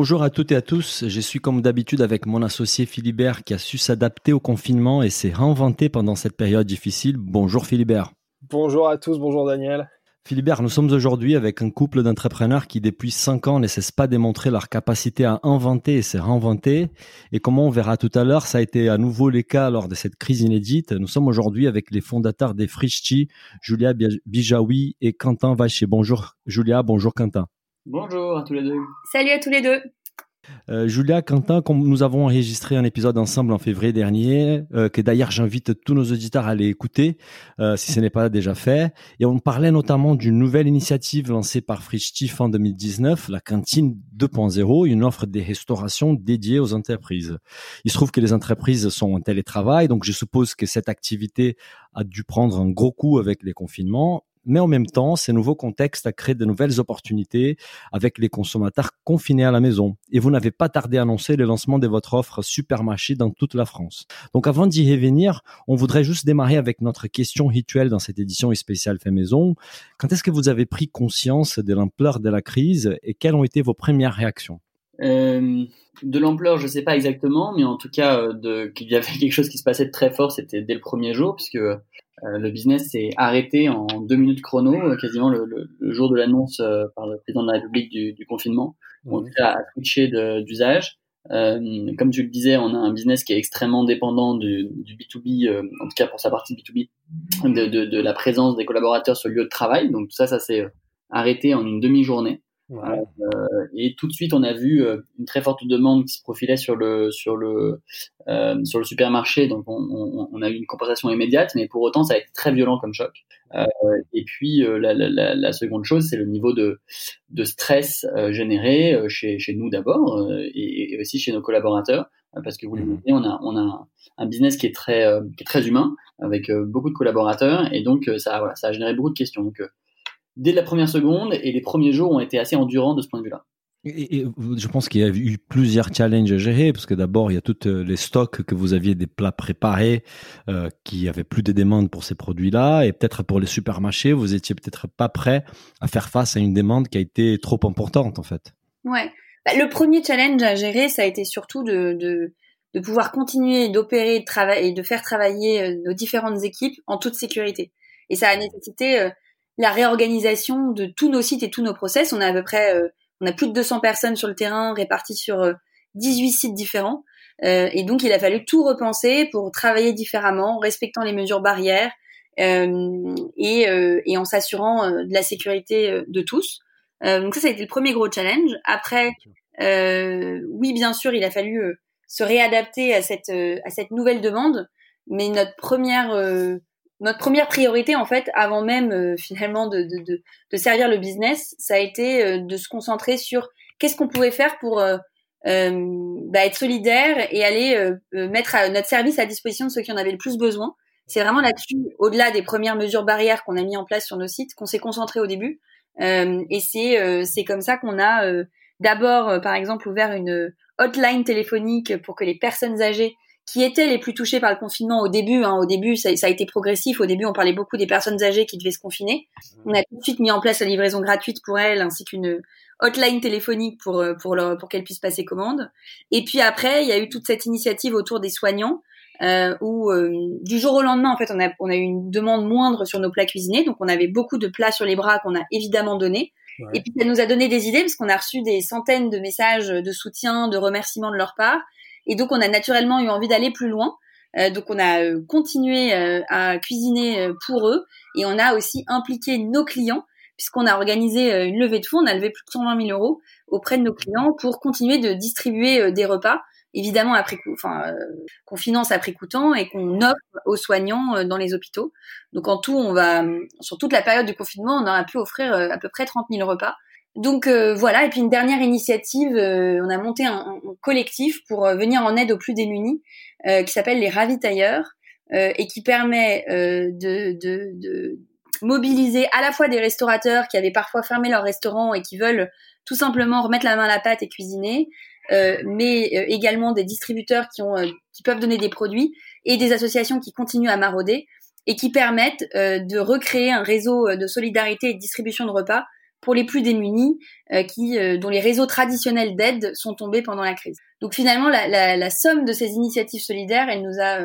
Bonjour à toutes et à tous, je suis comme d'habitude avec mon associé Philibert qui a su s'adapter au confinement et s'est réinventé pendant cette période difficile. Bonjour Philibert. Bonjour à tous, bonjour Daniel. Philibert, nous sommes aujourd'hui avec un couple d'entrepreneurs qui depuis cinq ans ne cessent pas démontrer leur capacité à inventer et se réinventer. Et comme on verra tout à l'heure, ça a été à nouveau le cas lors de cette crise inédite. Nous sommes aujourd'hui avec les fondateurs des Frischti, Julia Bijawi et Quentin Vacher. Bonjour Julia, bonjour Quentin. Bonjour à tous les deux. Salut à tous les deux. Euh, Julia, Quentin, comme nous avons enregistré un épisode ensemble en février dernier, euh, que d'ailleurs j'invite tous nos auditeurs à aller écouter, euh, si ce n'est pas déjà fait. Et on parlait notamment d'une nouvelle initiative lancée par Frischtif en 2019, la cantine 2.0, une offre de restauration dédiée aux entreprises. Il se trouve que les entreprises sont en télétravail, donc je suppose que cette activité a dû prendre un gros coup avec les confinements mais en même temps, ces nouveaux contextes a créé de nouvelles opportunités avec les consommateurs confinés à la maison. Et vous n'avez pas tardé à annoncer le lancement de votre offre supermarché dans toute la France. Donc avant d'y revenir, on voudrait juste démarrer avec notre question rituelle dans cette édition spéciale fait maison. Quand est-ce que vous avez pris conscience de l'ampleur de la crise et quelles ont été vos premières réactions? Euh, de l'ampleur, je ne sais pas exactement, mais en tout cas, euh, qu'il y avait quelque chose qui se passait de très fort, c'était dès le premier jour, puisque euh, le business s'est arrêté en deux minutes chrono, quasiment le, le, jour de l'annonce euh, par le président de la République du, du confinement. On a switché d'usage. Euh, comme tu le disais, on a un business qui est extrêmement dépendant du, du B2B, en tout cas pour sa partie B2B, de, de, de, la présence des collaborateurs sur le lieu de travail. Donc tout ça, ça s'est arrêté en une demi-journée. Euh, et tout de suite, on a vu euh, une très forte demande qui se profilait sur le sur le euh, sur le supermarché. Donc, on, on, on, a eu une compensation immédiate, mais pour autant, ça a été très violent comme choc. Euh, et puis, la, la, la, seconde chose, c'est le niveau de de stress généré chez chez nous d'abord et, et, aussi chez nos collaborateurs, parce que vous le mmh. on a on a un business qui est très qui est très humain avec beaucoup de collaborateurs, et donc ça voilà, ça a généré beaucoup de questions. Donc dès la première seconde et les premiers jours ont été assez endurants de ce point de vue-là. Et, je pense qu'il y a eu plusieurs challenges à gérer parce que d'abord il y a tous euh, les stocks que vous aviez des plats préparés euh, qui avaient plus de demandes pour ces produits-là et peut-être pour les supermarchés vous étiez peut-être pas prêt à faire face à une demande qui a été trop importante en fait. Ouais, bah, le premier challenge à gérer ça a été surtout de, de, de pouvoir continuer d'opérer de et de faire travailler euh, nos différentes équipes en toute sécurité et ça a nécessité la réorganisation de tous nos sites et tous nos process. On a à peu près, euh, on a plus de 200 personnes sur le terrain réparties sur 18 euh, sites différents. Euh, et donc, il a fallu tout repenser pour travailler différemment, respectant les mesures barrières euh, et, et, en s'assurant de la sécurité de tous. donc ça, ça a été le premier gros challenge. Après, oui, bien sûr, il a fallu se réadapter à cette, à cette nouvelle demande. Mais notre première notre première priorité, en fait, avant même euh, finalement de, de, de, de, servir le business, ça a été euh, de se concentrer sur qu'est-ce qu'on pouvait faire pour euh, bah, être solidaire et aller mettre à notre service à disposition de ceux qui en avaient le plus besoin. C'est vraiment là-dessus, au-delà des premières mesures barrières qu'on a mis en place sur nos sites, qu'on s'est concentré au début. et c'est c'est comme ça qu'on a d'abord, par exemple, ouvert une hotline téléphonique pour que les personnes âgées qui étaient les plus touchés par le confinement au début. Hein, au début, ça, ça, a été progressif. Au début, on parlait beaucoup des personnes âgées qui devaient se confiner. On a tout de suite mis en place la livraison gratuite pour elles, ainsi qu'une hotline téléphonique pour euh, pour leur, pour qu'elles puissent passer commande. Et puis après, il y a eu toute cette initiative autour des soignants. Euh, où euh, du jour au lendemain, en fait, on a, on a eu une demande moindre sur nos plats cuisinés, donc on avait beaucoup de plats sur les bras qu'on a évidemment donnés. Et puis ça nous a donné des idées parce qu'on a reçu des centaines de messages de soutien, de remerciements de leur part. Et donc, on a naturellement eu envie d'aller plus loin. Euh, donc, on a euh, continué euh, à cuisiner pour eux et on a aussi impliqué nos clients puisqu'on a organisé une levée de fonds. On a levé plus de 120 000 euros auprès de nos clients pour continuer de distribuer des repas évidemment après enfin qu'on finance après coûtant et qu'on offre aux soignants dans les hôpitaux. Donc en tout, on va sur toute la période du confinement, on aura pu offrir à peu près 30 000 repas Donc voilà, et puis une dernière initiative, on a monté un, collectif pour venir en aide aux plus démunis, qui s'appelle les ravitailleurs, et qui permet de, mobiliser à la fois des restaurateurs qui avaient parfois fermé leur restaurant et qui veulent tout simplement remettre la main à la pâte et cuisiner, euh, mais euh, également des distributeurs qui, euh, qui peuvent donner des produits et des associations qui continuent à marauder et qui permettent de recréer un réseau de solidarité et de distribution de repas pour les plus démunis, qui, dont les réseaux traditionnels d'aide sont tombés pendant la crise. Donc finalement, la, la, la somme de ces initiatives solidaires, elle nous a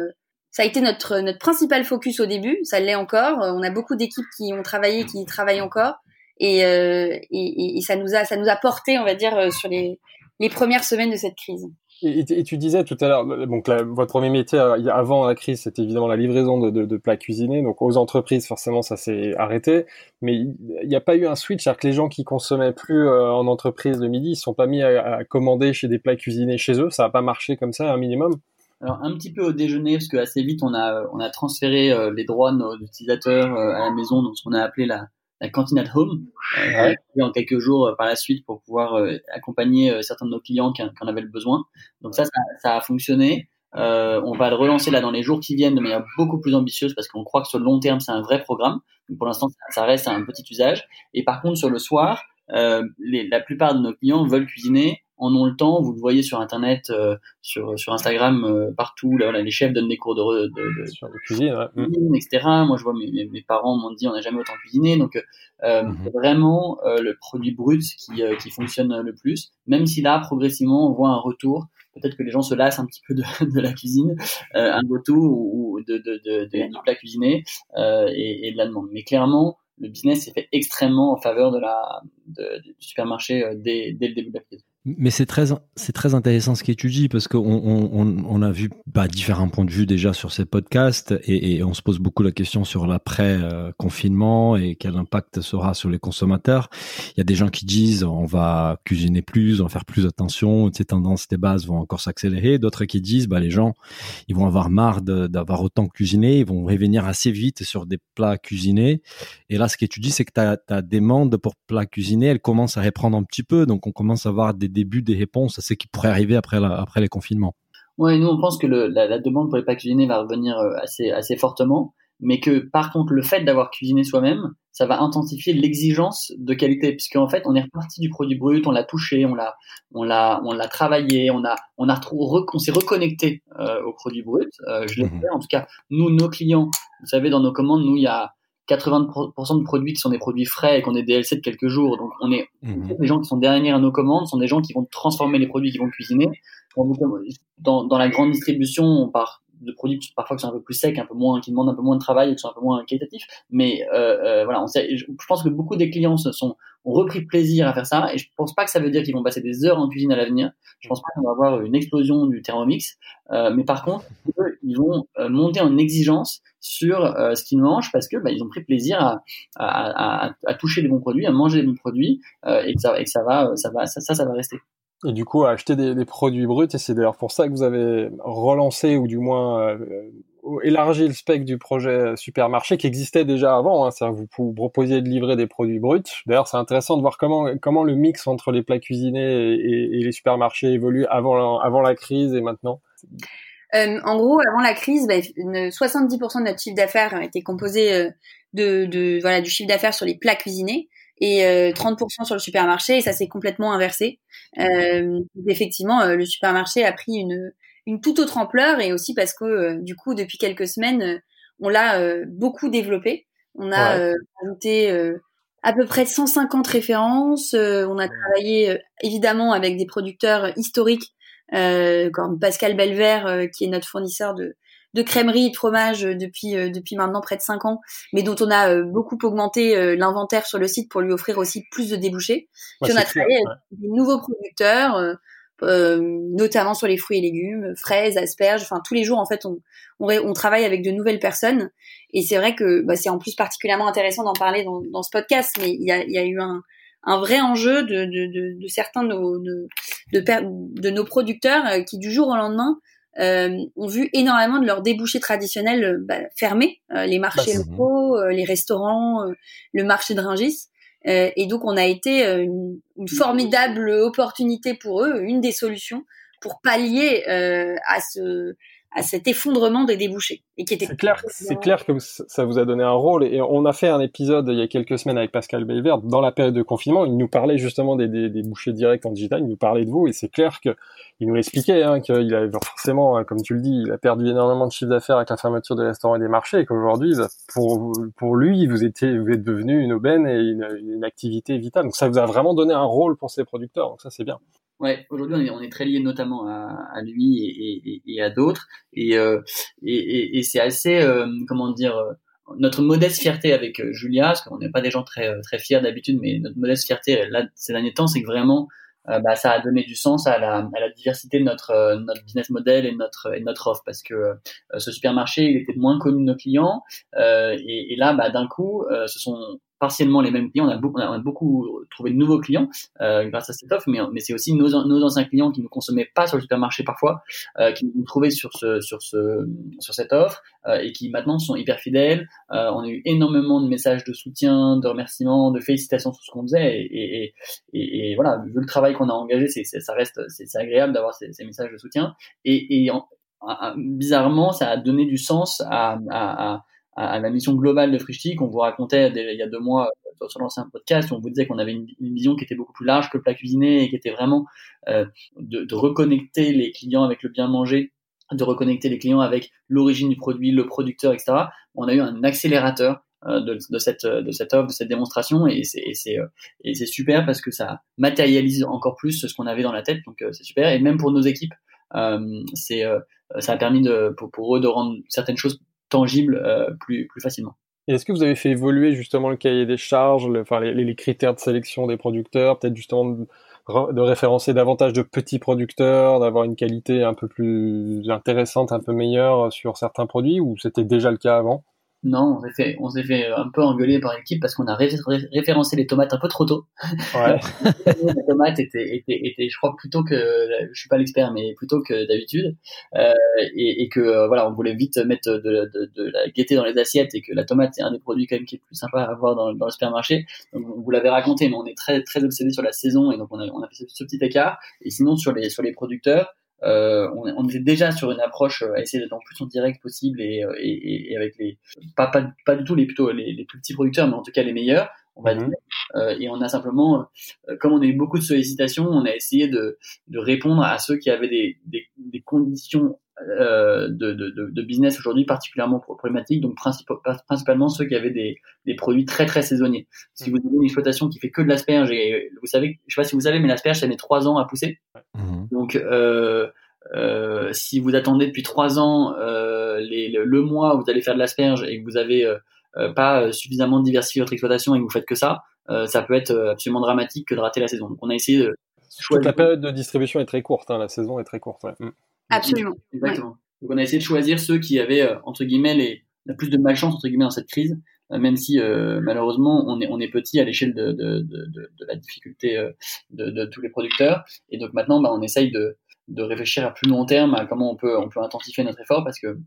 ça a été notre notre principal focus au début, ça l'est encore. On a beaucoup d'équipes qui ont travaillé, qui travaillent encore, et, euh, et, et, ça nous a ça nous a porté, on va dire, euh, sur les les premières semaines de cette crise. Et, tu disais tout à l'heure, donc votre premier métier euh, avant la crise, c'était évidemment la livraison de, plats cuisinés. Donc aux entreprises, forcément, ça s'est arrêté. Mais il n'y a pas eu un switch, c'est-à-dire que les gens qui consommaient plus en entreprise le midi, ils sont pas mis à, commander chez des plats cuisinés chez eux. Ça n'a pas marché comme ça, un minimum. Alors un petit peu au déjeuner parce que assez vite on a on a transféré euh, les droits de nos utilisateurs euh, à la maison donc ce qu'on a appelé la la cantine at home euh, en quelques jours par la suite pour pouvoir accompagner certains de nos clients qui, qui, en avaient le besoin. Donc ça, ça, ça a fonctionné. Euh, on va le relancer là dans les jours qui viennent de manière beaucoup plus ambitieuse parce qu'on croit que sur le long terme c'est un vrai programme. Donc pour l'instant ça reste un petit usage. Et par contre sur le soir, euh, les, la plupart de nos clients veulent cuisiner en ont le temps. Vous le voyez sur Internet, euh, sur, sur Instagram, euh, partout. Là, voilà, les chefs donnent des cours de, de, sur de cuisine, etc. Moi, je vois mes, mes, parents m'ont dit on n'a jamais autant cuisiné. Donc, euh, mhm. vraiment le produit brut qui, qui fonctionne le plus. Même si là, progressivement, on voit un retour. Peut-être que les gens se lassent un petit peu de, de la cuisine, un retour ou, de, de, de, plat cuisiné et, et de la demande. Mais clairement, le business s'est fait extrêmement en faveur de la, de, du supermarché dès, dès le début de la crise. Mais c'est très, c'est très intéressant ce qu'étudie parce qu'on on, a vu bah, différents points de vue déjà sur ces podcasts et, on se pose beaucoup la question sur l'après confinement et quel impact sera sur les consommateurs. Il y a des gens qui disent on va cuisiner plus, on va faire plus attention, ces tendances des bases vont encore s'accélérer. D'autres qui disent bah les gens ils vont avoir marre d'avoir autant cuisiné, ils vont revenir assez vite sur des plats cuisinés. Et là ce qu'étudie c'est que ta, ta demande pour plats cuisinés elle commence à reprendre un petit peu, donc on commence à avoir des début des réponses à ce qui pourrait arriver après, après les confinements. Oui, nous on pense que le, la, demande pour les plats cuisinés va revenir euh, assez, assez fortement, mais que par contre le fait d'avoir cuisiné soi-même, ça va intensifier l'exigence de qualité, puisque en fait on est reparti du produit brut, on l'a touché, on l'a, on l'a, on l'a travaillé, on a, on a retrouvé, on s'est reconnecté euh, au produit brut. Euh, je l'ai mhm. fait, en tout cas nous, nos clients, vous savez, dans nos commandes, nous il y a 80% de produits qui sont des produits frais et qu'on est DLC de quelques jours. Donc, on est, mmh. les gens qui sont derrière nos commandes sont des gens qui vont transformer les produits, qui vont cuisiner. Dans, dans la grande distribution, on part de produits parfois qui sont un peu plus secs, un peu moins, qui demandent un peu moins de travail et qui sont un peu moins qualitatifs. Mais euh, euh, voilà, je pense que beaucoup des clients se sont ont repris plaisir à faire ça et je pense pas que ça veut dire qu'ils vont passer des heures en cuisine à l'avenir. Je pense pas qu'on va avoir une explosion du Thermomix, euh, mais par contre, ils vont monter en exigence sur ce qu'ils mangent parce que bah, ils ont pris plaisir à, toucher des bons produits, à manger des bons produits et que ça, va, ça va, ça va rester. Et du coup, acheter des, produits bruts, et c'est d'ailleurs pour ça que vous avez relancé ou du moins euh, élargi le spectre du projet supermarché qui existait déjà avant. Hein, C'est-à-dire vous, proposiez de livrer des produits bruts. D'ailleurs, c'est intéressant de voir comment comment le mix entre les plats cuisinés et, les supermarchés évolue avant la, crise et maintenant. Euh, en gros, avant la crise, bah, 70% de notre chiffre d'affaires était composé euh, de, de, voilà du chiffre d'affaires sur les plats cuisinés et euh, 30% sur le supermarché et ça s'est complètement inversé. Euh, effectivement, euh, le supermarché a pris une, une toute autre ampleur et aussi parce que euh, du coup depuis quelques semaines on l'a beaucoup développé. On a ajouté à peu près 150 références. on a travaillé évidemment avec des producteurs historiques comme Pascal Belver qui est notre fournisseur de de crèmerie et de fromage euh, depuis euh, depuis maintenant près de 5 ans, mais dont on a euh, beaucoup augmenté l'inventaire sur le site pour lui offrir aussi plus de débouchés. Puis on a travaillé avec des nouveaux producteurs, notamment sur les fruits et légumes, fraises, asperges. Enfin, tous les jours en fait, on on, on travaille avec de nouvelles personnes. Et c'est vrai que bah, c'est en plus particulièrement intéressant d'en parler dans, dans ce podcast, mais il y a, il y a eu un un vrai enjeu de, de, de, de certains de nos, de, nos producteurs qui du jour au lendemain euh, ont vu énormément de leurs débouchés traditionnels euh, bah, fermer, euh, les marchés bah, locaux, les restaurants, le marché de Ringis. et donc on a été une, une, formidable opportunité pour eux, une des solutions pour pallier à ce à cet effondrement des débouchés et qui était c'est clair c'est clair que ça vous a donné un rôle et on a fait un épisode il y a quelques semaines avec Pascal Belvert dans la période de confinement. Il nous parlait justement des, des, des bouchées directs en digital il nous parlait de vous et c'est clair que il nous expliquait hein, qu'il avait forcément hein, comme tu le dis il a perdu énormément de chiffre d'affaires avec la fermeture des restaurants et des marchés et qu'aujourd'hui bah, pour pour lui vous étiez vous êtes devenu une aubaine et une, une activité vitale. Donc ça vous a vraiment donné un rôle pour ces producteurs donc ça c'est bien Ouais, aujourd'hui on est, on est très lié notamment à, à lui et, et, et à d'autres, et, euh, et, et c'est assez, euh, comment dire, euh, notre modeste fierté avec Julia, parce qu'on n'est pas des gens très très fiers d'habitude, mais notre modeste fierté là ces derniers temps, c'est que vraiment bah, ça a donné du sens à la, à la diversité de notre notre business model et notre et notre offre, parce que ce supermarché il était moins connu de nos clients, et, et, là bah, d'un coup ce sont partiellement les mêmes clients. On a beaucoup, trouvé de nouveaux clients euh, grâce à cette offre, mais, c'est aussi nos, anciens clients qui ne consommaient pas sur le supermarché parfois, euh, qui nous trouvé sur ce, sur ce, sur cette offre euh, et qui maintenant sont hyper fidèles. On a eu énormément de messages de soutien, de remerciements, de félicitations sur ce qu'on faisait et, et, et, voilà, vu le travail qu'on a engagé, c'est, ça reste, c'est, agréable d'avoir ces, messages de soutien et, et en, bizarrement, ça a donné du sens à, à, à à, la mission globale de Frischti qu'on vous racontait il y a deux mois euh, sur l'ancien podcast on vous disait qu'on avait une, vision qui était beaucoup plus large que le plat cuisiné et qui était vraiment euh, de, de, reconnecter les clients avec le bien manger, de reconnecter les clients avec l'origine du produit, le producteur, etc. On a eu un accélérateur euh, de, de, cette de cette offre, de cette démonstration et c'est c'est super parce que ça matérialise encore plus ce qu'on avait dans la tête donc euh, c'est super et même pour nos équipes c'est ça a permis de pour eux de rendre certaines choses tangible euh, plus, facilement. est-ce que vous avez fait évoluer justement le cahier des charges, enfin les, critères de sélection des producteurs, peut-être justement de, référencer davantage de petits producteurs, d'avoir une qualité un peu plus intéressante, un peu meilleure sur certains produits, ou c'était déjà le cas avant? Non, on s'est fait, on s'est fait un peu engueuler par l'équipe parce qu'on a référencé les tomates un peu trop tôt. Ouais. les tomates étaient, étaient, étaient, je crois plutôt que, je suis pas l'expert, mais plutôt que d'habitude, euh, et, et, que euh, voilà, on voulait vite mettre de, de, de, la gaieté dans les assiettes et que la tomate c'est un des produits quand même qui est plus sympa à avoir dans, dans le supermarché. Donc vous l'avez raconté, mais on est très très obsédé sur la saison et donc on a, on a fait ce, ce petit écart. Et sinon sur les sur les producteurs euh, on, on, était déjà sur une approche euh, à essayer d'être le plus en direct possible et, euh, et, et avec les pas, pas, pas du tout les plutôt les, les, plus petits producteurs mais en tout cas les meilleurs on va mhm. dire euh, et on a simplement comme on a eu beaucoup de sollicitations on a essayé de, de répondre à ceux qui avaient des, des, des conditions euh, de, de, de, business aujourd'hui particulièrement problématiques, donc principalement ceux qui avaient des, des produits très très saisonniers. Si vous avez une exploitation qui fait que de l'asperge, et vous savez, je sais pas si vous savez, mais l'asperge ça met trois ans à pousser. Donc euh, euh, si vous attendez depuis trois ans euh, les, le, mois où vous allez faire de l'asperge et que vous avez euh, pas suffisamment diversifié votre exploitation et que vous faites que ça, ça peut être absolument dramatique que de rater la saison. Donc on a essayé de Toute la période de distribution est très courte, hein, la saison est très courte. Ouais. Absolument. Exactement. Donc on a essayé de choisir ceux qui avaient entre guillemets les, la plus de malchance entre guillemets dans cette crise, même si euh, malheureusement on est on est petit à l'échelle de, de, de, de, la difficulté de, de tous les producteurs. Et donc maintenant, bah, on essaye de de réfléchir à plus long terme à comment on peut, on peut intensifier notre effort parce que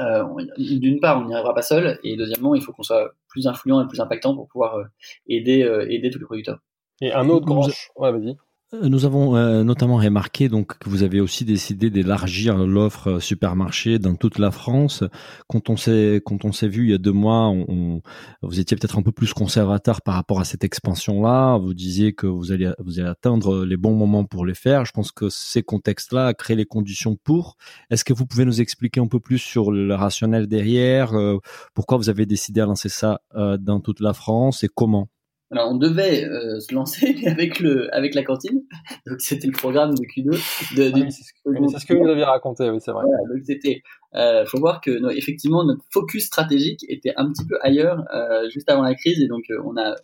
euh, d'une part, on n'y arrivera pas seul, et deuxièmement, il faut qu'on soit plus influent et plus impactant pour pouvoir euh, aider, euh, aider tous les producteurs. Et un autre grand, ouais, vas-y. Euh, nous avons euh, notamment remarqué donc que vous avez aussi décidé d'élargir l'offre supermarché dans toute la France. Quand on s'est quand on s'est vu il y a deux mois, on, vous étiez peut-être un peu plus conservateur par rapport à cette expansion-là. Vous disiez que vous allez vous allez atteindre les bons moments pour les faire. Je pense que ces contextes-là créent les conditions pour. Est-ce que vous pouvez nous expliquer un peu plus sur le rationnel derrière euh, Pourquoi vous avez décidé à lancer ça dans toute la France et comment? Alors on devait euh, se lancer avec le avec la cantine, donc c'était le programme de Q2. De, de, c'est ce que vous aviez raconté, oui c'est vrai. Voilà, donc c'était, euh, faut voir que effectivement notre focus stratégique était un petit peu ailleurs euh, juste avant la crise et donc euh, on a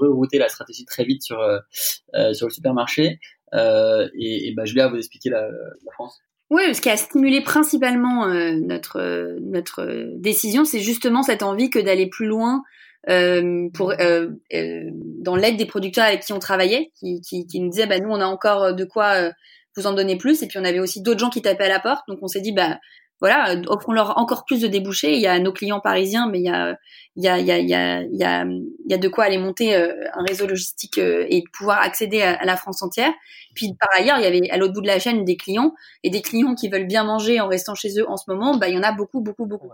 rerouté la stratégie très vite sur euh, sur le supermarché et, et bah, Julia vous expliquer la, la France. Oui, ce qui a stimulé principalement notre notre décision, c'est justement cette envie que d'aller plus loin euh, pour euh, euh, dans l'aide des producteurs avec qui on travaillait, qui, qui, qui nous disaient bah nous on a encore de quoi vous en donner plus, et puis on avait aussi d'autres gens qui tapaient à la porte, donc on s'est dit bah voilà, offrons-leur encore plus de débouchés. Il y a nos clients parisiens, mais il y a, il y a, il y a, il y a, il y a, il y a de quoi aller monter un réseau logistique et pouvoir accéder à, la France entière. Puis par ailleurs, il y avait à l'autre bout de la chaîne des clients et des clients qui veulent bien manger en restant chez eux en ce moment. Bah, il y en a beaucoup, beaucoup, beaucoup.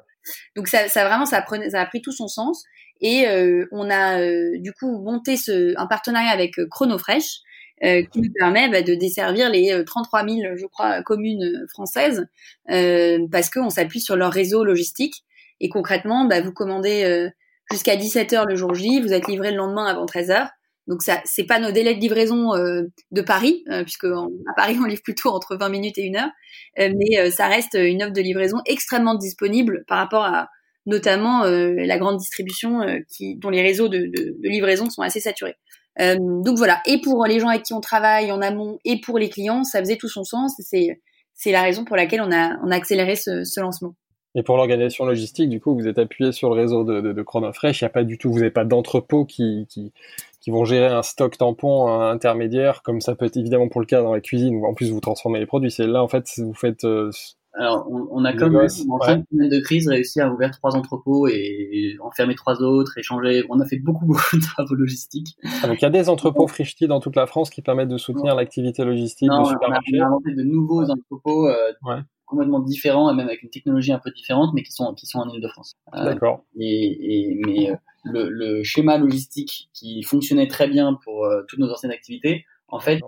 Donc ça, ça vraiment, ça, prenait, ça a pris tout son sens. Et on a du coup monté ce, un partenariat avec Chronofresh euh, qui nous permet bah, de desservir les 33 euh, 000, je crois, communes euh, françaises, euh, parce qu'on s'appuie sur leur réseau logistique. Et concrètement, bah, vous commandez jusqu'à 17 heures le jour J, vous êtes livré le lendemain avant 13 heures. Donc ça, c'est pas nos délais de livraison de Paris, puisque à Paris on livre plutôt entre 20 minutes et une heure, mais ça reste une offre de livraison extrêmement disponible par rapport à notamment la grande distribution qui, dont les réseaux de, de, de livraison sont assez saturés. Euh, donc voilà, et pour les gens avec qui on travaille en amont et pour les clients, ça faisait tout son sens. C'est c'est la raison pour laquelle on a on a accéléré ce, ce lancement. Et pour l'organisation logistique, du coup, vous êtes appuyé sur le réseau de, de, Chronofresh. Il n'y a pas du tout, vous n'avez pas d'entrepôt qui, qui, qui vont gérer un stock tampon intermédiaire, comme ça peut être évidemment pour le cas dans la cuisine, où en plus vous transformez les produits. C'est là, en fait, vous faites euh, alors, on, a comme en cinq semaines de crise réussi à ouvrir trois entrepôts et enfermer trois autres, échanger. On a fait beaucoup beaucoup de travaux logistiques. Ah, donc il y a des entrepôts Frischti dans toute la France qui permettent de soutenir l'activité logistique non, On a, inventé de nouveaux entrepôts euh, complètement différents et même avec une technologie un peu différente, mais qui sont qui sont en Ile-de-France. Euh, D'accord. Et, et, mais euh, le, le, schéma logistique qui fonctionnait très bien pour toutes nos anciennes activités, en fait,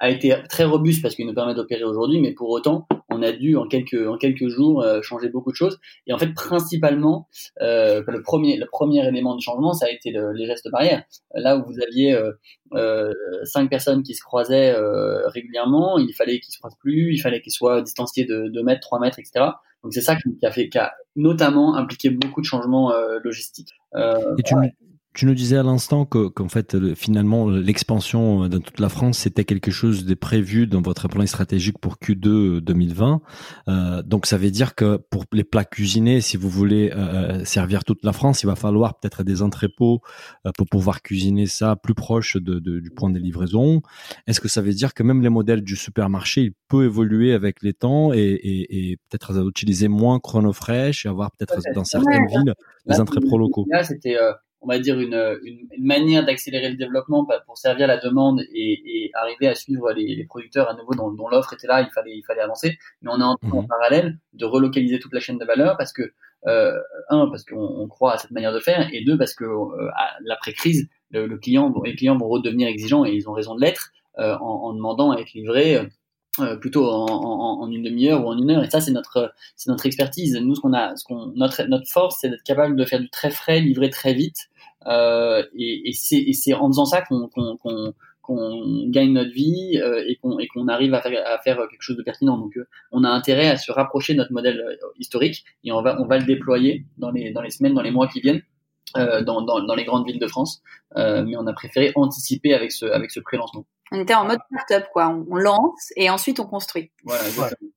a été très robuste parce qu'il nous permet d'opérer aujourd'hui, mais pour autant, on a dû en quelques en quelques jours euh, changer beaucoup de choses. Et en fait, principalement, euh, le premier le premier élément de changement, ça a été le, les gestes barrières. Là où vous aviez euh, euh cinq personnes qui se croisaient euh, régulièrement, il fallait qu'ils se croisent plus, il fallait qu'ils soient distanciés de 2 mètres, 3 mètres, etc. Donc c'est ça qui a fait, qui a notamment impliqué beaucoup de changements logistiques. Et tu, tu nous disais à l'instant que qu'en fait finalement l'expansion euh, dans toute la France c'était quelque chose de prévu dans votre plan stratégique pour Q2 2020. Euh, donc ça veut dire que pour les plats cuisinés, si vous voulez euh, servir toute la France, il va falloir peut-être des entrepôts euh, pour pouvoir cuisiner ça plus proche de, de, du point de livraison. Est-ce que ça veut dire que même les modèles du supermarché, il peut évoluer avec les temps et, et, et peut-être utiliser moins chronofresh et avoir peut-être dans certaines villes des entrepôts locaux? Là, c'était on va dire, une, une, une manière d'accélérer le développement pour servir la demande et, et arriver à suivre les, les producteurs à nouveau dont, dont l'offre était là, il fallait, il fallait avancer. Mais on est en, en mhm. parallèle de relocaliser toute la chaîne de valeur parce que, euh, un, parce qu'on croit à cette manière de faire, et deux, parce que euh, l'après-crise, le, le, client, les clients vont redevenir exigeants et ils ont raison de l'être euh, en, en, demandant à être livrés euh, plutôt en, en, en une demi-heure ou en une heure et ça c'est notre c'est notre expertise nous ce qu'on a ce qu'on notre notre force c'est d'être capable de faire du très frais livré très vite et, et c'est et c'est en faisant ça qu'on qu'on qu'on qu'on gagne notre vie euh, et qu'on et qu'on arrive à faire, à faire quelque chose de pertinent. Donc, euh, on a intérêt à se rapprocher de notre modèle euh, historique et on va on va le déployer dans les dans les semaines, dans les mois qui viennent. Euh, dans, dans, dans, les grandes villes de France, euh, mais on a préféré anticiper avec ce, avec ce pré-lancement. On était en mode startup, quoi. On, lance et ensuite on construit. Voilà,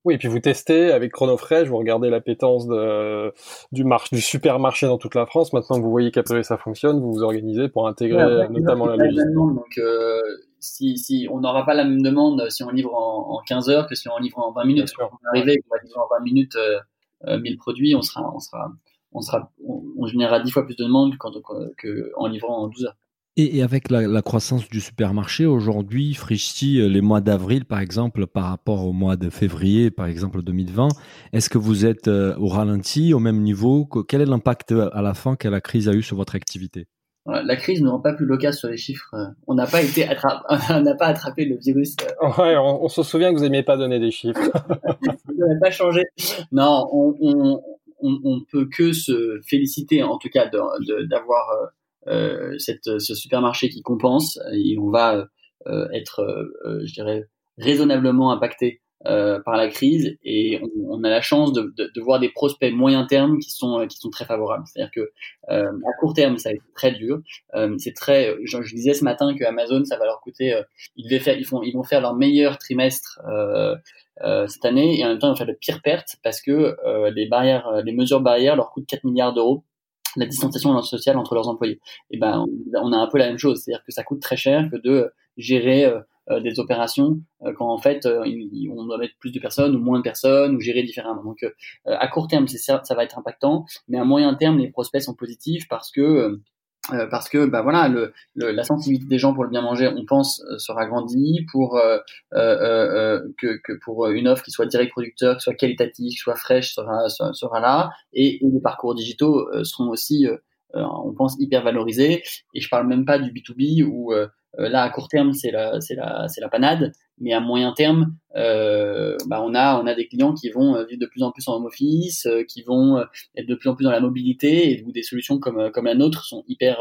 Oui, et puis vous testez avec Chronofresh, vous regardez l'appétence de, du, marché, du supermarché dans toute la France. Maintenant que vous voyez qu'à ça fonctionne, vous vous organisez pour intégrer notamment la logistique. Donc, euh, si, si on n'aura pas la même demande si on livre en, en 15 heures que si on livre en 20 minutes. Quand on arrive, on va livrer en 20 minutes euh, 1000 produits, on sera, on sera, on sera, on, générera dix fois plus de demandes qu'en livrant en 12 heures. Et, avec la, croissance du supermarché aujourd'hui, Frischti, euh, les mois d'avril par exemple, par rapport au mois de février par exemple 2020, est-ce que vous êtes euh, au ralenti, au même niveau Quel est l'impact euh, à la fin que la crise a eu sur votre activité? La crise ne rend pas plus local sur les chiffres. On n'a pas été attrapé, on n'a pas attrapé le virus. Ouais, on, se souvient que vous n'aimiez pas donner des chiffres. ça n'a pas changé. Non, on, on, on, peut que se féliciter, en tout cas, d'avoir cette, ce supermarché qui compense et on va euh, être, euh, je dirais, raisonnablement impacté euh, par la crise et on, a la chance de, de, de, voir des prospects moyen terme qui sont qui sont très favorables. C'est-à-dire que euh, à court terme ça a été très dur. Euh, c'est très. Je, je, disais ce matin que Amazon ça va leur coûter. ils devaient faire ils font ils vont faire leur meilleur trimestre euh, cette année et en même temps ils vont faire de pires pertes parce que euh, les barrières, euh, les mesures barrières leur coûtent 4 milliards d'euros la distanciation sociale entre leurs employés. Et ben on a un peu la même chose, c'est-à-dire que ça coûte très cher que de gérer des opérations quand en fait on doit mettre plus de personnes ou moins de personnes ou gérer différemment. Donc à court terme, c'est ça, ça va être impactant, mais à moyen terme, les prospects sont positifs parce que euh, parce que bah voilà le, la sensibilité des gens pour le bien manger on pense euh, sera grandie pour euh, euh que, que, pour une offre qui soit direct producteur qui soit qualitative qui soit fraîche sera sera, là. Et, et, les parcours digitaux seront aussi on pense hyper valorisés. Et je parle même pas du B2B où là à court terme c'est la la la panade mais à moyen terme, euh, bah on a on a des clients qui vont euh, vivre de plus en plus en home office, euh, qui vont euh, être de plus en plus dans la mobilité et où des solutions comme comme la nôtre sont hyper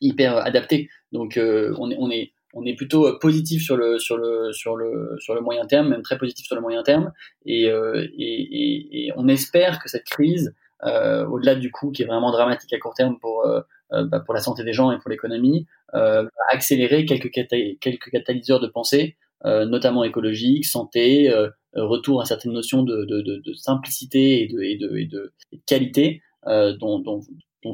hyper adaptées. Donc on est on est on est plutôt positif sur le sur le sur le sur le moyen terme, même très positif sur le moyen terme, et et, et, et on espère que cette crise, au-delà du coût qui est vraiment dramatique à court terme pour bah, pour la santé des gens et pour l'économie, va accélérer quelques catalyseurs de pensée euh, notamment écologique, santé, euh, retour à certaines notions de, de, de, simplicité et de, et de, et de, qualité euh, dont, dont,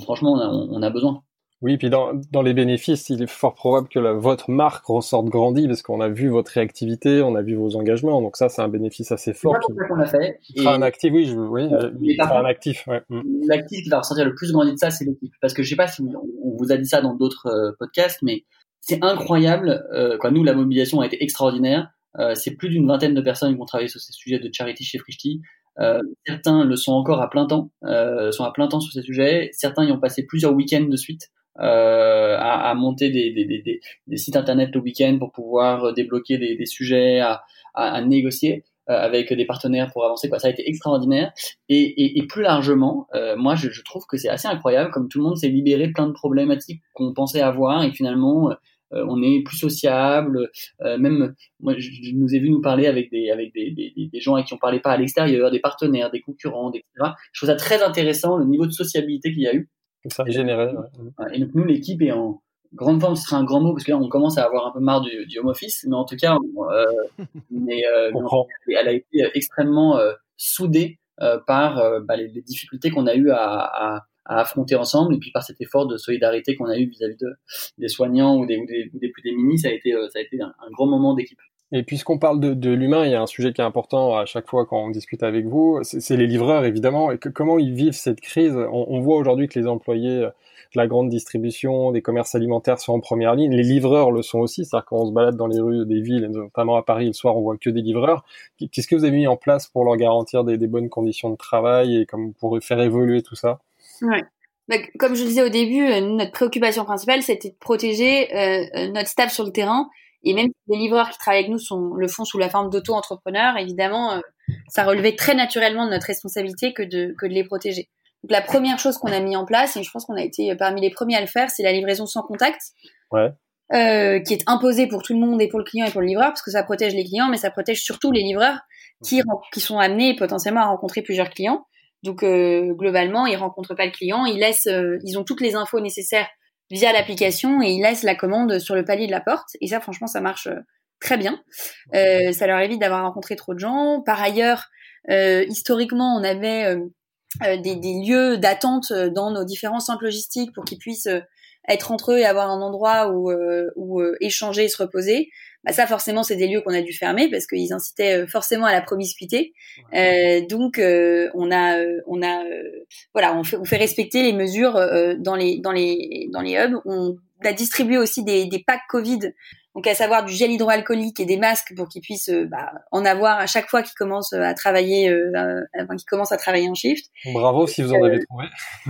franchement on a besoin. Oui, puis dans, dans les bénéfices, il est fort probable que la, votre marque ressorte grandie parce qu'on a vu votre réactivité, on a vu vos engagements, donc ça c'est un bénéfice assez fort. C'est ça qu'on a fait. Un actif, oui, je, oui, il sera un actif. Ouais. Mm. L'actif qui va ressortir le plus grandi de ça, c'est l'équipe, parce que je sais pas si on vous a dit ça dans d'autres podcasts, mais c'est incroyable. Euh, quoi, nous, la mobilisation a été extraordinaire. Euh, c'est plus d'une vingtaine de personnes qui ont travaillé sur ces sujets de charity chez Frishti. Euh, certains le sont encore à plein temps, euh, sont à plein temps sur ces sujets. Certains y ont passé plusieurs week-ends de suite euh, à, à, monter des, des, des, des, sites internet le week-end pour pouvoir débloquer des, sujets, à, à, à négocier euh, avec des partenaires pour avancer. Quoi. Ça a été extraordinaire. Et, et, et plus largement, euh, moi, je, je, trouve que c'est assez incroyable, comme tout le monde s'est libéré plein de problématiques qu'on pensait avoir, et finalement, euh, on est plus sociable. Euh, même, moi, je, nous ai vu nous parler avec des avec des, des, des gens avec qui on parlait pas à l'extérieur, des partenaires, des concurrents, etc. Je trouve ça très intéressant le niveau de sociabilité qu'il y a eu. Ça a généré. Et donc nous, l'équipe est en grande forme, ce serait un grand mot parce que là, on commence à avoir un peu marre du, du home office, mais en tout cas, euh, mais, euh, elle a été extrêmement euh, soudée euh, par bah, les, les, difficultés qu'on a eu à, à, à affronter ensemble et puis par cet effort de solidarité qu'on a eu vis-à-vis de, des soignants ou des, ou des, ou des plus démunis, ça a été, euh, ça a été un, un grand moment d'équipe. Et puisqu'on parle de, l'humain, il y a un sujet qui est important à chaque fois quand on discute avec vous, c'est les livreurs évidemment, et comment ils vivent cette crise? On, voit aujourd'hui que les employés de la grande distribution, des commerces alimentaires sont en première ligne. Les livreurs le sont aussi, c'est-à-dire quand on se balade dans les rues des villes, notamment à Paris le soir, on voit que des livreurs. Qu'est-ce que vous avez mis en place pour leur garantir des, bonnes conditions de travail et comme pour faire évoluer tout ça? Ouais. Comme je le disais au début, euh, notre préoccupation principale, c'était de protéger euh, euh, notre staff sur le terrain. Et même si les livreurs qui travaillent avec nous sont, le font sous la forme d'auto-entrepreneurs, évidemment, ça relevait très naturellement de notre responsabilité que de, que de les protéger. Donc la première chose qu'on a mis en place, et je pense qu'on a été parmi les premiers à le faire, c'est la livraison sans contact, ouais. euh, qui est imposée pour tout le monde et pour le client et pour le livreur, parce que ça protège les clients, mais ça protège surtout les livreurs qui, qui sont amenés potentiellement à rencontrer plusieurs clients. Donc euh, globalement, ils rencontrent pas le client, ils laissent, euh, ils ont toutes les infos nécessaires via l'application et ils laissent la commande sur le palier de la porte. Et ça, franchement, ça marche euh, très bien. ça leur évite d'avoir rencontré trop de gens. Par ailleurs, historiquement, on avait des, lieux d'attente dans nos différents centres logistiques pour qu'ils puissent être entre eux et avoir un endroit où échanger et se reposer bah ça forcément c'est des lieux qu'on a dû fermer parce qu'ils incitaient euh, forcément à la promiscuité. Euh, donc euh, on a euh, on a voilà on fait on fait respecter les mesures dans les dans les dans les hubs. On a distribué aussi des, des packs Covid, donc à savoir du gel hydroalcoolique et des masques pour qu'ils puissent bah, en avoir à chaque fois qu'ils commencent à travailler, enfin qu'ils commencent à travailler en shift. Bravo si vous en avez trouvé.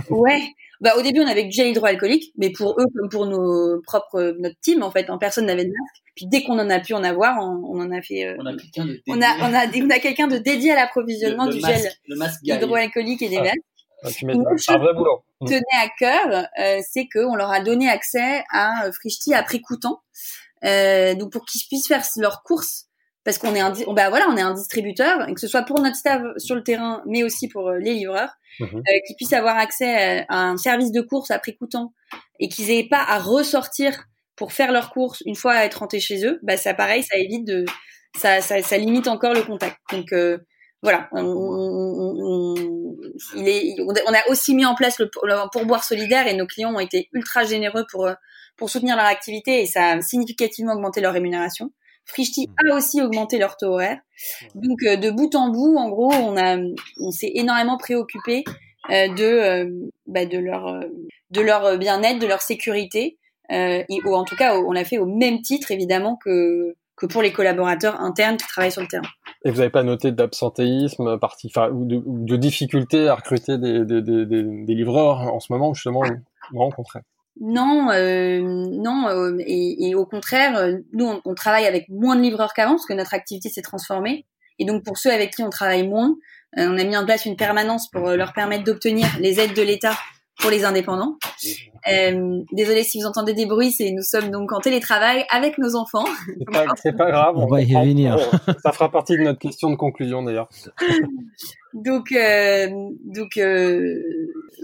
ouais, bah, au début, on avait du gel hydroalcoolique, mais pour eux comme pour nos propres, notre team, en fait, en personne n'avait de masque. Puis dès qu'on en a pu en avoir, on, en a fait. Euh, on a quelqu'un de. On a, on a, on a quelqu'un de dédié à l'approvisionnement du gel hydroalcoolique et des ah. masques. Ah, tu un vrai boulot. Mm. tenait à cœur, euh, c'est qu'on leur a donné accès à euh, Frishti à prix coûtant, euh, donc pour qu'ils puissent faire leurs courses parce qu'on est un bah voilà on est un distributeur et que ce soit pour notre staff sur le terrain mais aussi pour euh, les livreurs mhm. euh, qui puissent avoir accès euh, à un service de course à prix coûtant et qu'ils aient pas à ressortir pour faire leurs courses une fois à être rentrés chez eux bah ça pareil ça évite de ça ça, ça limite encore le contact. Donc euh, voilà on, on, on, il est, on a aussi mis en place le, le pourboire solidaire et nos clients ont été ultra généreux pour pour soutenir leur activité et ça a significativement augmenté leur rémunération Frishti a aussi augmenté leur taux horaire. Donc de bout en bout, en gros, on a, on s'est énormément préoccupé de, bah, de leur, de leur bien-être, de leur sécurité, et ou en tout cas, on l'a fait au même titre évidemment que que pour les collaborateurs internes qui travaillent sur le terrain. Et vous n'avez pas noté d'absentéisme parti, ou de, de difficulté à recruter des, des, des, des, livreurs en ce moment, justement, vous rencontrez non, euh, non, euh, et, au contraire, euh, nous on, on, travaille avec moins de livreurs qu'avant parce que notre activité s'est transformée. Et donc pour ceux avec qui on travaille moins, on a mis en place une permanence pour leur permettre d'obtenir les aides de l'État pour les indépendants. Euh, désolé si vous entendez des bruits, c'est nous sommes donc en télétravail avec nos enfants. C'est pas, pas, grave, on, va y revenir. Ça fera partie de notre question de conclusion d'ailleurs. donc, euh, donc euh,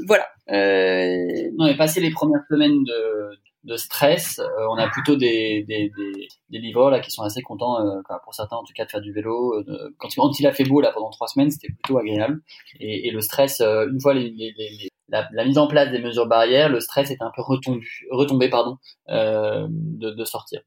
voilà. Euh... On est passé les premières semaines de, de stress. Euh, on a plutôt des, des, des, des, livreurs là qui sont assez contents, euh, pour certains en tout cas, de faire du vélo. Euh, quand, quand il a fait beau là pendant trois semaines, c'était plutôt agréable. Et, et le stress, une fois les, les, les la, mise en place des mesures barrières, le stress est un peu retombé, retombé pardon, euh, de, sortir.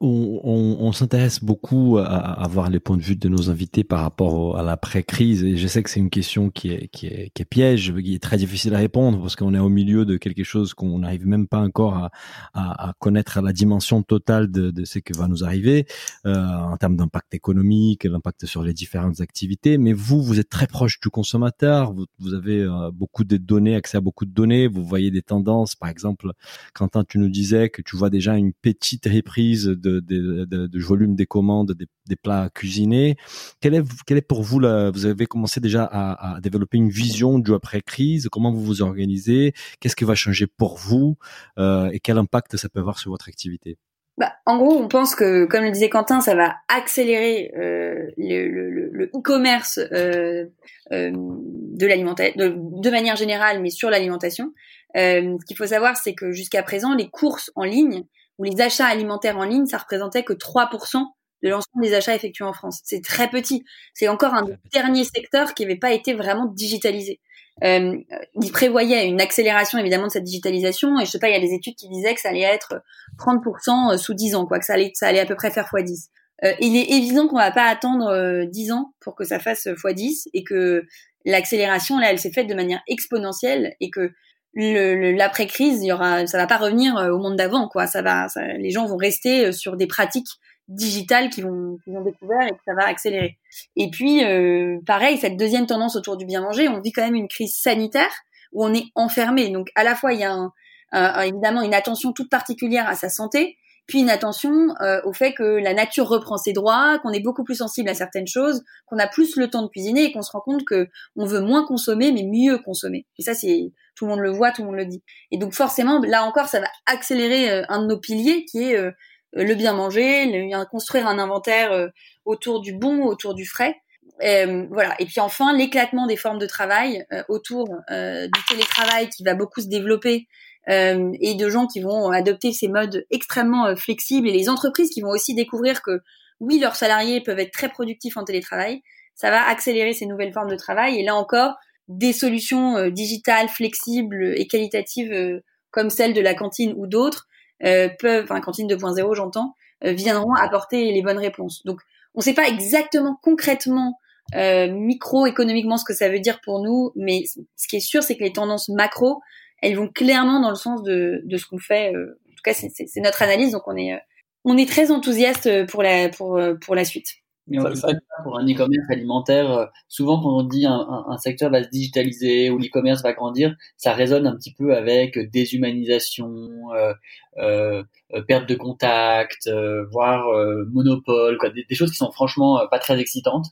On, on, s'intéresse beaucoup à, à, voir les points de vue de nos invités par rapport à l'après-crise et je sais que c'est une question qui est, qui, est, piège, qui est très difficile à répondre parce qu'on est au milieu de quelque chose qu'on n'arrive même pas encore à, à, à, connaître la dimension totale de, ce qui va nous arriver euh, en termes d'impact économique, l'impact sur les différentes activités. Mais vous, vous êtes très proche du consommateur, vous, avez euh, beaucoup de données accès à beaucoup de données, vous voyez des tendances. Par exemple, Quentin, tu nous disais que tu vois déjà une petite reprise de, de, volume des commandes des, plats cuisinés. Quelle est, quelle est pour vous, la, vous avez commencé déjà à, à développer une vision du après-crise? Comment vous vous organisez? Qu'est-ce qui va changer pour vous? Euh, Et quel impact ça peut avoir sur votre activité? Bah, en gros, on pense que, comme le disait Quentin, ça va accélérer euh, le e-commerce euh, euh, de l'alimentation, de, de, manière générale, mais sur l'alimentation. Euh, ce qu'il faut savoir, c'est que jusqu'à présent, les courses en ligne ou les achats alimentaires en ligne, ça représentait que 3% de l'ensemble des achats effectués en France. C'est très petit. C'est encore un dernier secteur qui n'avait pas été vraiment digitalisé. Euh, il prévoyait une accélération évidemment de cette digitalisation et je sais pas, il y a des études qui disaient que ça allait être 30% sous 10 ans, quoi, que ça allait, ça allait à peu près faire x10. Euh, il est évident qu'on va pas attendre euh, 10 ans pour que ça fasse x10 et que l'accélération là, elle s'est faite de manière exponentielle et que l'après-crise, il y aura, ça va pas revenir euh, au monde d'avant, quoi. Ça va, ça, les gens vont rester euh, sur des pratiques digitales qui vont, qu'ils ont découvert et que ça va accélérer. Et puis, euh, pareil, cette deuxième tendance autour du bien manger, on vit quand même une crise sanitaire où on est enfermé. Donc, à la fois, il y a un, évidemment une attention toute particulière à sa santé, puis une attention euh, au fait que la nature reprend ses droits, qu'on est beaucoup plus sensible à certaines choses, qu'on a plus le temps de cuisiner et qu'on se rend compte que on veut moins consommer mais mieux consommer. Et ça, c'est tout le monde le voit, tout le monde le dit. Et donc forcément, là encore, ça va accélérer euh, un de nos piliers qui est euh, le bien manger, le, construire un inventaire euh, autour du bon, autour du frais. Euh, voilà. Et puis enfin, l'éclatement des formes de travail autour du télétravail qui va beaucoup se développer et de gens qui vont adopter ces modes extrêmement flexibles et les entreprises qui vont aussi découvrir que oui, leurs salariés peuvent être très productifs en télétravail. Ça va accélérer ces nouvelles formes de travail. Et là encore, des solutions digitales, flexibles et qualitatives comme celle de la cantine ou d'autres euh, peuvent, enfin cantine 2.0 j'entends, euh, viendront apporter les bonnes réponses. Donc on ne sait pas exactement concrètement euh, micro-économiquement ce que ça veut dire pour nous, mais ce qui est sûr c'est que les tendances macro, elles vont clairement dans le sens de, de ce qu'on fait. Euh, en tout cas c'est notre analyse, donc on est on est très enthousiaste pour la pour pour la suite. Mais on ça, pour un e-commerce alimentaire, euh, souvent quand on dit un, un, un secteur va se digitaliser ou l'e-commerce va grandir, ça résonne un petit peu avec déshumanisation, euh, euh, euh perte de contact, voire monopole, quoi, des, des, choses qui sont franchement pas très excitantes.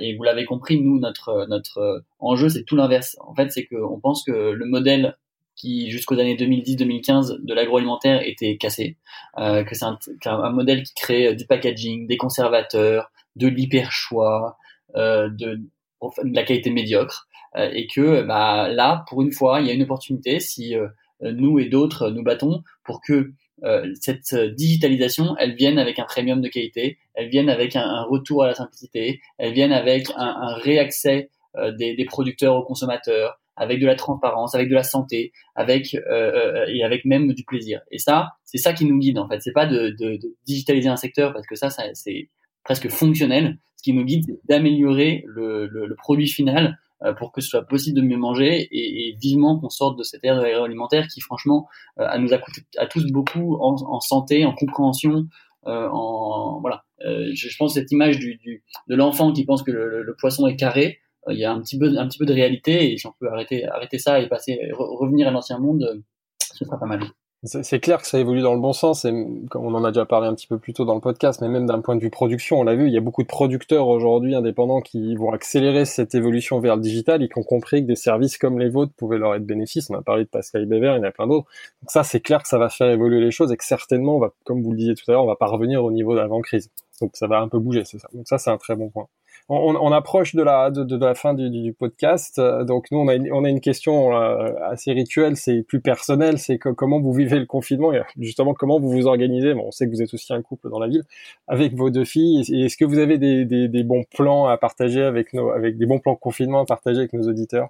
et vous l'avez compris, nous notre notre enjeu c'est tout l'inverse. En fait, c'est qu'on pense que le modèle qui jusqu'aux années 2010-2015 de l'agroalimentaire était cassé, euh, que c'est un, un, modèle qui crée du packaging, des conservateurs, de l'hyper choix, euh, de, de, la qualité médiocre, euh, et que bah, là, pour une fois, il y a une opportunité si euh, nous et d'autres nous battons pour que euh, cette digitalisation, elle vienne avec un premium de qualité, elle vienne avec un, retour à la simplicité, elle vienne avec un, réaccès des, des producteurs aux consommateurs, avec de la transparence, avec de la santé, avec et avec même du plaisir. Et ça, c'est ça qui nous guide en fait. C'est pas de, de, de, digitaliser un secteur parce que ça, ça c'est presque fonctionnel. Ce qui nous guide, d'améliorer le, le, le, produit final euh, pour que ce soit possible de mieux manger et, et vivement qu'on sorte de cette ère alimentaire qui, franchement, euh, nous a coûté à tous beaucoup en, en santé, en compréhension, euh, en voilà. Euh, je, je, pense cette image du, du de l'enfant qui pense que le, le, poisson est carré. Il y a un petit peu, un petit peu de réalité et si on peut arrêter, arrêter ça et passer, revenir à l'ancien monde, ce sera pas mal. C'est clair que ça évolue dans le bon sens, et comme on en a déjà parlé un petit peu plus tôt dans le podcast, mais même d'un point de vue production, on l'a vu, il y a beaucoup de producteurs aujourd'hui indépendants qui vont accélérer cette évolution vers le digital et qui ont compris que des services comme les vôtres pouvaient leur être bénéfices. On a parlé de Pascal Bever, il y en a plein d'autres. Donc ça, c'est clair que ça va faire évoluer les choses et que certainement, comme vous le disiez tout à l'heure, on va pas revenir au niveau d'avant-crise. Donc ça va un peu bouger, c'est ça. Donc ça, c'est un très bon point on, on, approche de la, de, de la fin du, du, podcast. Donc nous, on a une, on a une question euh, assez rituelle, c'est plus personnel, c'est comment vous vivez le confinement et justement comment vous vous organisez? Bon, on sait que vous êtes aussi un couple dans la ville avec vos deux filles. Est-ce que vous avez des, des, des, bons plans à partager avec nos, avec des bons plans confinement à partager avec nos auditeurs?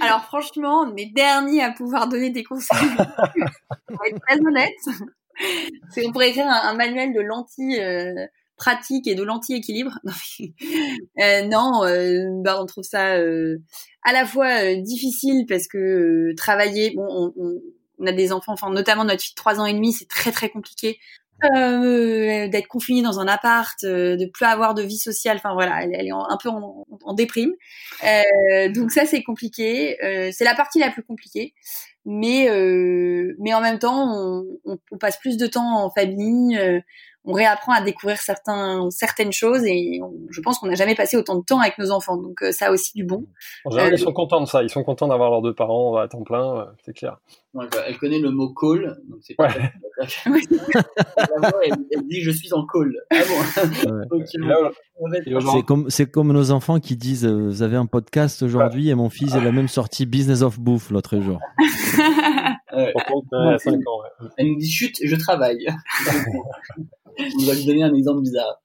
Alors franchement, on est derniers à pouvoir donner des conseils. pour être très honnête. C'est on pourrait écrire un, un manuel de lentilles. Euh, pratique et de l'anti-équilibre. euh, non, euh, bah on trouve ça euh, à la fois euh, difficile parce que euh, travailler, bon, on, on, on, a des enfants, enfin notamment notre fille de 3 ans et demi, c'est très très compliqué. d'être confiné dans un appart, de plus avoir de vie sociale, enfin voilà, elle, est un peu en, en déprime. donc ça c'est compliqué, c'est la partie la plus compliquée mais mais en même temps on, on, passe plus de temps en famille on réapprend à découvrir certains, certaines choses et je pense qu'on n'a jamais passé autant de temps avec nos enfants. Donc euh, ça a aussi du bon. En général, euh, ils sont contents de ça. Ils sont contents d'avoir leurs deux parents à temps plein, euh, c'est clair. Bah, elle connaît le mot call, donc c'est pas. Ouais. elle, elle, dit je suis en call. Ah bon. c'est comme c'est comme nos enfants qui disent vous avez un podcast aujourd'hui et mon fils il a même sorti Business of Bouffe l'autre jour. Ouais. Elle nous dit chute, je travaille. on va lui donner un exemple bizarre.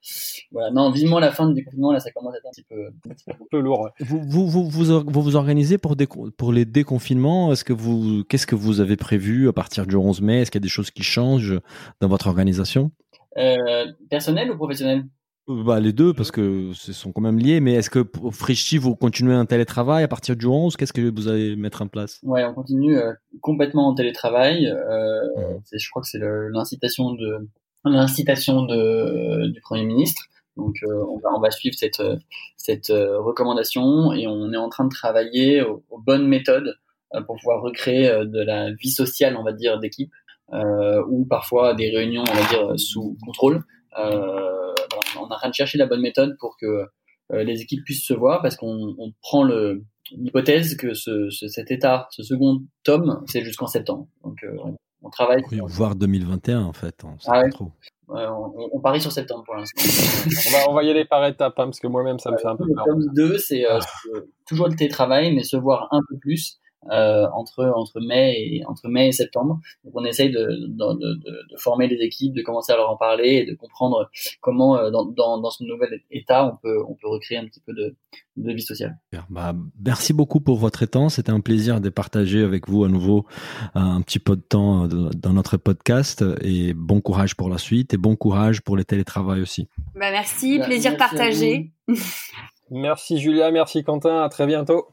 Voilà, non, vivement la fin du déconfinement, là, ça commence à être un petit peu, un petit peu, lourd. Ouais. Vous, vous, vous, vous, vous organisez pour, pour les déconfinements? Est-ce que vous, qu'est-ce que vous avez prévu à partir du 11 mai? Est-ce qu'il y a des choses qui changent dans votre organisation? Euh, Personnel ou professionnel? Bah, les deux, parce que ce sont quand même liés. Mais est-ce que pour Frichy, vous continuez un télétravail à partir du 11 Qu'est-ce que vous allez mettre en place? Ouais, on continue euh, complètement en télétravail. Euh, mmh. Je crois que c'est l'incitation de l'incitation du Premier ministre. Donc euh, on, va, on va suivre cette, cette euh, recommandation et on est en train de travailler aux, aux bonnes méthodes euh, pour pouvoir recréer de la vie sociale, on va dire, d'équipe, ou parfois des réunions, on va dire, sous contrôle. On est en train de chercher la bonne méthode pour que les équipes puissent se voir parce qu'on on prend l'hypothèse que ce, ce, cet état, ce second tome, c'est jusqu'en septembre. Donc on travaille. Oui, voire 2021 en fait. On ah ouais. trop. Ouais, on, on, parie sur septembre pour l'instant. on, va, on va y aller par étapes, hein, parce que moi-même, ça me fait un peu peur. Tome 2, c'est euh, toujours le télétravail, mais se voir un peu plus euh, entre entre mai et entre mai et septembre. Donc on essaye de, de, de, de, former les équipes, de commencer à leur en parler et de comprendre comment euh, dans, dans, dans ce nouvel état on peut on peut recréer un petit peu de, de vie sociale. Bah, merci beaucoup pour votre temps. C'était un plaisir de partager avec vous à nouveau un petit peu de temps dans notre podcast et bon courage pour la suite et bon courage pour le télétravail aussi. Bah merci, bah, plaisir merci partagé. merci Julia, merci Quentin, à très bientôt.